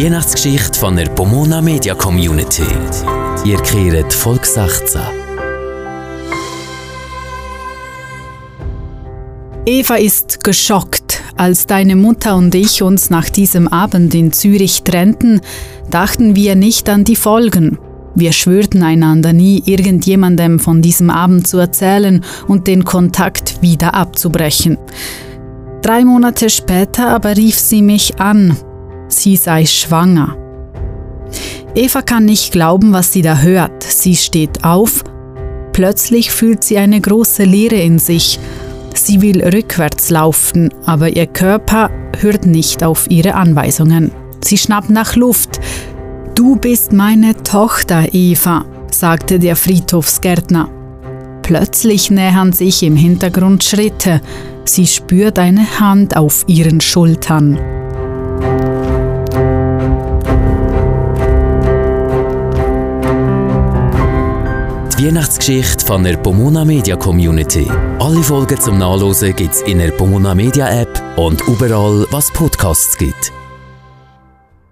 Die Weihnachtsgeschichte von der Pomona Media Community. Ihr kehrt Volk 16. Eva ist geschockt. Als deine Mutter und ich uns nach diesem Abend in Zürich trennten, dachten wir nicht an die Folgen. Wir schwörten einander nie, irgendjemandem von diesem Abend zu erzählen und den Kontakt wieder abzubrechen. Drei Monate später aber rief sie mich an. Sie sei schwanger. Eva kann nicht glauben, was sie da hört. Sie steht auf. Plötzlich fühlt sie eine große Leere in sich. Sie will rückwärts laufen, aber ihr Körper hört nicht auf ihre Anweisungen. Sie schnappt nach Luft. Du bist meine Tochter, Eva, sagte der Friedhofsgärtner. Plötzlich nähern sich im Hintergrund Schritte. Sie spürt eine Hand auf ihren Schultern. Weihnachtsgeschichte von der Pomona Media Community. Alle Folgen zum Nachlesen gibt's in der Pomona Media App und überall, was Podcasts gibt.